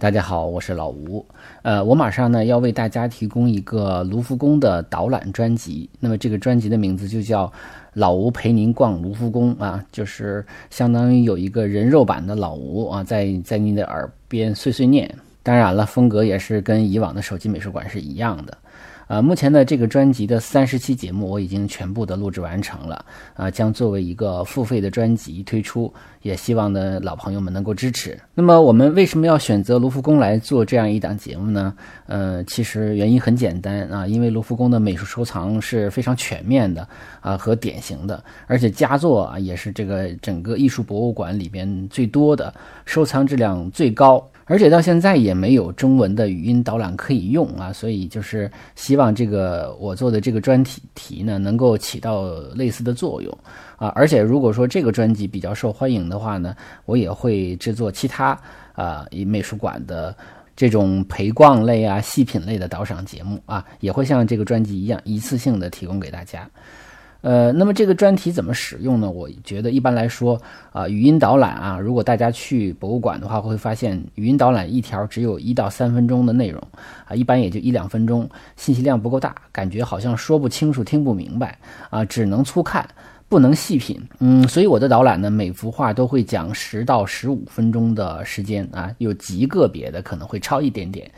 大家好，我是老吴。呃，我马上呢要为大家提供一个卢浮宫的导览专辑。那么这个专辑的名字就叫《老吴陪您逛卢浮宫》啊，就是相当于有一个人肉版的老吴啊，在在你的耳边碎碎念。当然了，风格也是跟以往的手机美术馆是一样的。呃，目前的这个专辑的三十期节目我已经全部的录制完成了，啊，将作为一个付费的专辑推出，也希望呢老朋友们能够支持。那么我们为什么要选择卢浮宫来做这样一档节目呢？呃，其实原因很简单啊，因为卢浮宫的美术收藏是非常全面的啊和典型的，而且佳作啊也是这个整个艺术博物馆里边最多的，收藏质量最高。而且到现在也没有中文的语音导览可以用啊，所以就是希望这个我做的这个专题题呢，能够起到类似的作用啊。而且如果说这个专辑比较受欢迎的话呢，我也会制作其他啊以美术馆的这种陪逛类啊、细品类的导赏节目啊，也会像这个专辑一样一次性的提供给大家。呃，那么这个专题怎么使用呢？我觉得一般来说啊，语音导览啊，如果大家去博物馆的话，会发现语音导览一条只有一到三分钟的内容啊，一般也就一两分钟，信息量不够大，感觉好像说不清楚、听不明白啊，只能粗看，不能细品。嗯，所以我的导览呢，每幅画都会讲十到十五分钟的时间啊，有极个别的可能会超一点点。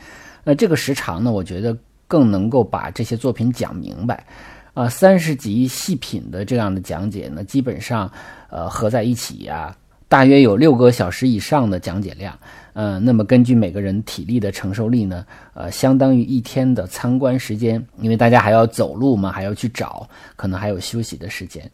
那这个时长呢，我觉得更能够把这些作品讲明白。啊，三十集细品的这样的讲解呢，基本上，呃，合在一起呀，大约有六个小时以上的讲解量。嗯，那么根据每个人体力的承受力呢，呃，相当于一天的参观时间，因为大家还要走路嘛，还要去找，可能还有休息的时间。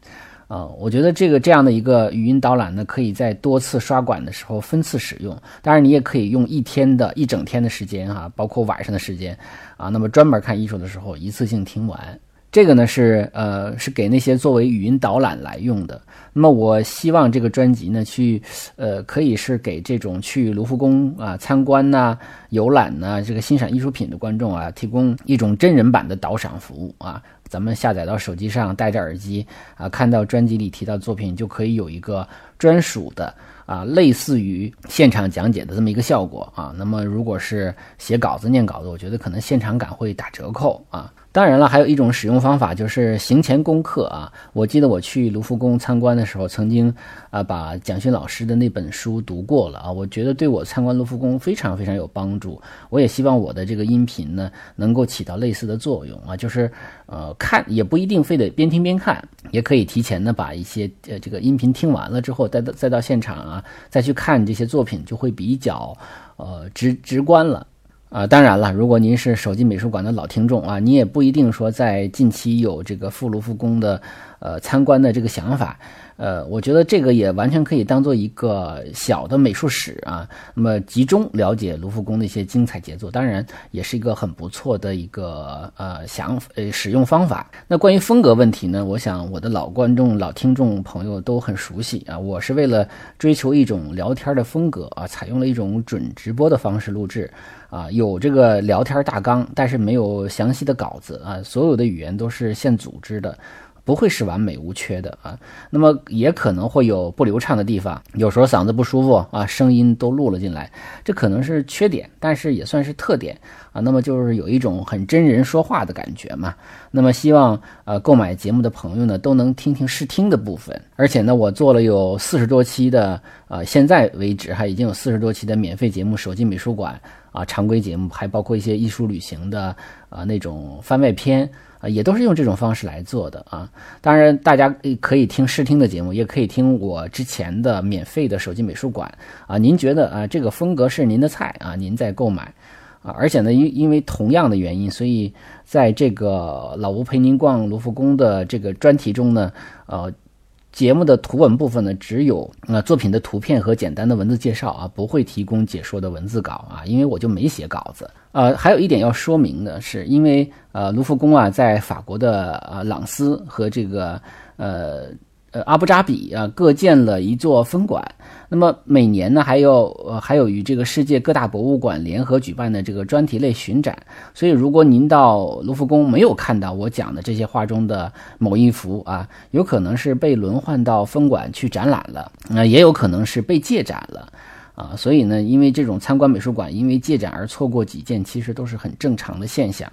啊，我觉得这个这样的一个语音导览呢，可以在多次刷馆的时候分次使用。当然，你也可以用一天的一整天的时间哈，包括晚上的时间啊，那么专门看艺术的时候一次性听完。这个呢是呃是给那些作为语音导览来用的。那么我希望这个专辑呢去呃可以是给这种去卢浮宫啊参观呐、游览呐、这个欣赏艺术品的观众啊提供一种真人版的导赏服务啊。咱们下载到手机上，戴着耳机啊，看到专辑里提到作品，就可以有一个专属的啊类似于现场讲解的这么一个效果啊。那么如果是写稿子念稿子，我觉得可能现场感会打折扣啊。当然了，还有一种使用方法就是行前功课啊。我记得我去卢浮宫参观的时候，曾经啊把蒋勋老师的那本书读过了啊。我觉得对我参观卢浮宫非常非常有帮助。我也希望我的这个音频呢能够起到类似的作用啊，就是呃看也不一定非得边听边看，也可以提前呢把一些呃这个音频听完了之后，再到再到现场啊再去看这些作品，就会比较呃直直观了。啊，当然了，如果您是手机美术馆的老听众啊，你也不一定说在近期有这个复卢复工的呃参观的这个想法。呃，我觉得这个也完全可以当做一个小的美术史啊，那么集中了解卢浮宫的一些精彩杰作，当然也是一个很不错的一个呃想呃使用方法。那关于风格问题呢，我想我的老观众、老听众朋友都很熟悉啊。我是为了追求一种聊天的风格啊，采用了一种准直播的方式录制啊，有这个聊天大纲，但是没有详细的稿子啊，所有的语言都是现组织的。不会是完美无缺的啊，那么也可能会有不流畅的地方，有时候嗓子不舒服啊，声音都录了进来，这可能是缺点，但是也算是特点啊。那么就是有一种很真人说话的感觉嘛。那么希望呃购买节目的朋友呢都能听听试听的部分，而且呢我做了有四十多期的啊，现在为止哈已经有四十多期的免费节目，手机美术馆啊常规节目，还包括一些艺术旅行的啊那种番外篇。啊，也都是用这种方式来做的啊。当然，大家可以听试听的节目，也可以听我之前的免费的手机美术馆啊。您觉得啊，这个风格是您的菜啊，您再购买啊。而且呢，因因为同样的原因，所以在这个老吴陪您逛卢浮宫的这个专题中呢，呃。节目的图文部分呢，只有呃作品的图片和简单的文字介绍啊，不会提供解说的文字稿啊，因为我就没写稿子。呃，还有一点要说明的是，因为呃卢浮宫啊，在法国的呃朗斯和这个呃。阿布扎比啊，各建了一座分馆。那么每年呢，还有呃，还有与这个世界各大博物馆联合举办的这个专题类巡展。所以，如果您到卢浮宫没有看到我讲的这些画中的某一幅啊，有可能是被轮换到分馆去展览了，那也有可能是被借展了。啊，所以呢，因为这种参观美术馆因为借展而错过几件，其实都是很正常的现象。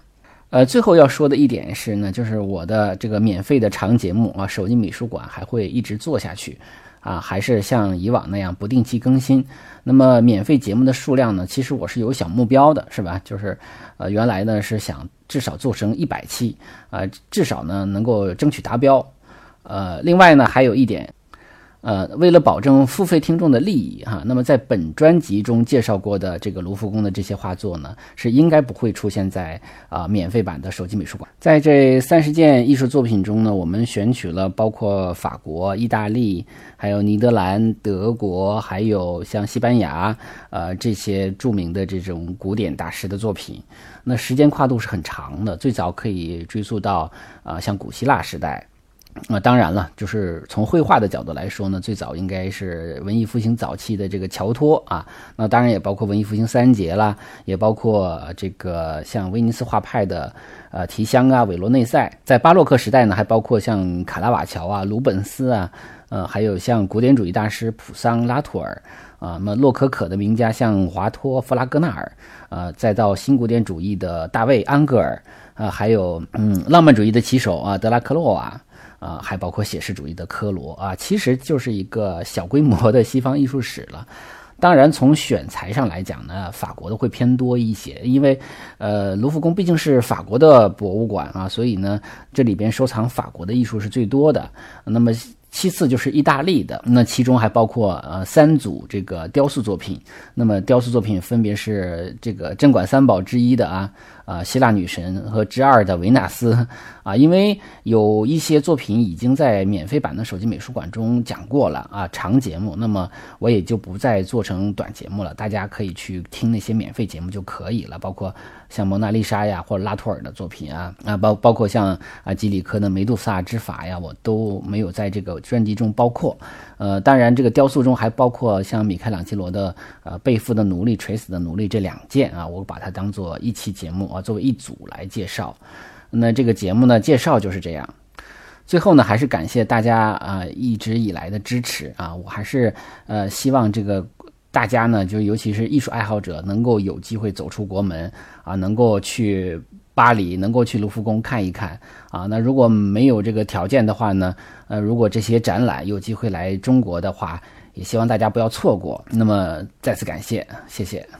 呃，最后要说的一点是呢，就是我的这个免费的长节目啊，手机美术馆还会一直做下去，啊，还是像以往那样不定期更新。那么免费节目的数量呢，其实我是有小目标的，是吧？就是呃，原来呢是想至少做成一百期，啊，至少呢能够争取达标。呃，另外呢还有一点。呃，为了保证付费听众的利益哈，那么在本专辑中介绍过的这个卢浮宫的这些画作呢，是应该不会出现在啊免费版的手机美术馆。在这三十件艺术作品中呢，我们选取了包括法国、意大利、还有尼德兰、德国，还有像西班牙，呃这些著名的这种古典大师的作品。那时间跨度是很长的，最早可以追溯到啊像古希腊时代。那当然了，就是从绘画的角度来说呢，最早应该是文艺复兴早期的这个乔托啊。那当然也包括文艺复兴三杰啦，也包括这个像威尼斯画派的呃提香啊、韦罗内塞。在巴洛克时代呢，还包括像卡拉瓦乔啊、鲁本斯啊，呃，还有像古典主义大师普桑、拉图尔啊，那么洛可可的名家像华托、弗拉戈纳尔，呃，再到新古典主义的大卫·安格尔啊，还有嗯浪漫主义的旗手啊德拉克洛瓦。啊还包括写实主义的科罗啊，其实就是一个小规模的西方艺术史了。当然，从选材上来讲呢，法国的会偏多一些，因为呃，卢浮宫毕竟是法国的博物馆啊，所以呢，这里边收藏法国的艺术是最多的。那么其次就是意大利的，那其中还包括呃三组这个雕塑作品。那么雕塑作品分别是这个镇馆三宝之一的啊。啊，希腊女神和之二的维纳斯，啊，因为有一些作品已经在免费版的手机美术馆中讲过了啊，长节目，那么我也就不再做成短节目了，大家可以去听那些免费节目就可以了，包括像蒙娜丽莎呀，或者拉图尔的作品啊，啊，包包括像啊吉里科的梅杜萨之法呀，我都没有在这个专辑中包括。呃，当然这个雕塑中还包括像米开朗基罗的呃背负的奴隶、垂死的奴隶这两件啊，我把它当做一期节目。啊，作为一组来介绍，那这个节目呢，介绍就是这样。最后呢，还是感谢大家啊一直以来的支持啊，我还是呃希望这个大家呢，就尤其是艺术爱好者，能够有机会走出国门啊，能够去巴黎，能够去卢浮宫看一看啊。那如果没有这个条件的话呢，呃，如果这些展览有机会来中国的话，也希望大家不要错过。那么再次感谢，谢谢。